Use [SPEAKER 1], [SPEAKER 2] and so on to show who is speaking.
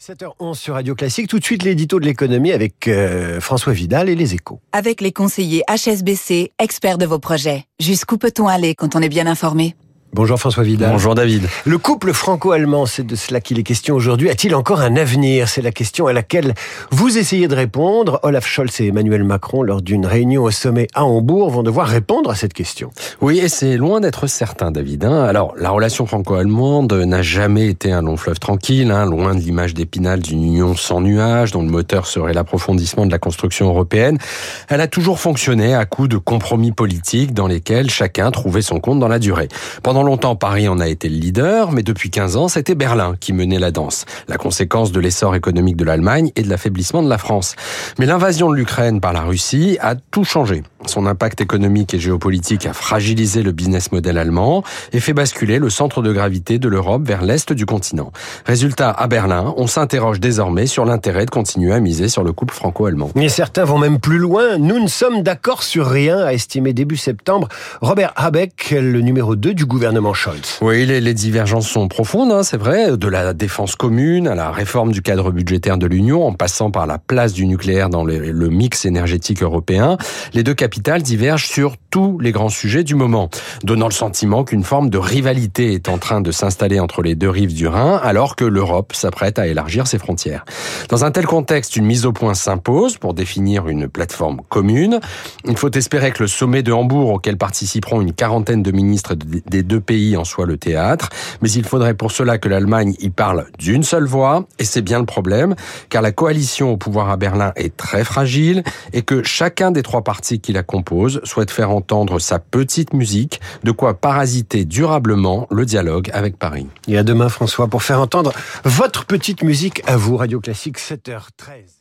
[SPEAKER 1] 7h11 sur Radio Classique. Tout de suite, l'édito de l'économie avec euh, François Vidal et les échos.
[SPEAKER 2] Avec les conseillers HSBC, experts de vos projets. Jusqu'où peut-on aller quand on est bien informé?
[SPEAKER 1] Bonjour François Vidal.
[SPEAKER 3] Bonjour David.
[SPEAKER 1] Le couple franco-allemand, c'est de cela qu'il est question aujourd'hui. A-t-il encore un avenir? C'est la question à laquelle vous essayez de répondre. Olaf Scholz et Emmanuel Macron, lors d'une réunion au sommet à Hambourg, vont devoir répondre à cette question.
[SPEAKER 3] Oui, et c'est loin d'être certain, David. Hein. Alors, la relation franco-allemande n'a jamais été un long fleuve tranquille, hein, loin de l'image d'épinal d'une union sans nuages, dont le moteur serait l'approfondissement de la construction européenne. Elle a toujours fonctionné à coup de compromis politiques dans lesquels chacun trouvait son compte dans la durée. Pendant pendant longtemps, Paris en a été le leader, mais depuis 15 ans, c'était Berlin qui menait la danse. La conséquence de l'essor économique de l'Allemagne et de l'affaiblissement de la France. Mais l'invasion de l'Ukraine par la Russie a tout changé. Son impact économique et géopolitique a fragilisé le business model allemand et fait basculer le centre de gravité de l'Europe vers l'est du continent. Résultat, à Berlin, on s'interroge désormais sur l'intérêt de continuer à miser sur le couple franco-allemand.
[SPEAKER 1] Mais certains vont même plus loin. Nous ne sommes d'accord sur rien, a estimé début septembre Robert Habeck, le numéro 2 du gouvernement
[SPEAKER 3] oui, les, divergences sont profondes, hein, c'est vrai, de la défense commune à la réforme du cadre budgétaire de l'Union, en passant par la place du nucléaire dans le, le mix énergétique européen. Les deux capitales divergent sur tous les grands sujets du moment, donnant le sentiment qu'une forme de rivalité est en train de s'installer entre les deux rives du Rhin, alors que l'Europe s'apprête à élargir ses frontières. Dans un tel contexte, une mise au point s'impose pour définir une plateforme commune. Il faut espérer que le sommet de Hambourg, auquel participeront une quarantaine de ministres des deux pays en soit le théâtre, mais il faudrait pour cela que l'Allemagne y parle d'une seule voix, et c'est bien le problème, car la coalition au pouvoir à Berlin est très fragile, et que chacun des trois partis qui la composent souhaite faire entendre sa petite musique, de quoi parasiter durablement le dialogue avec Paris.
[SPEAKER 1] Et à demain François pour faire entendre votre petite musique à vous, Radio Classique 7h13.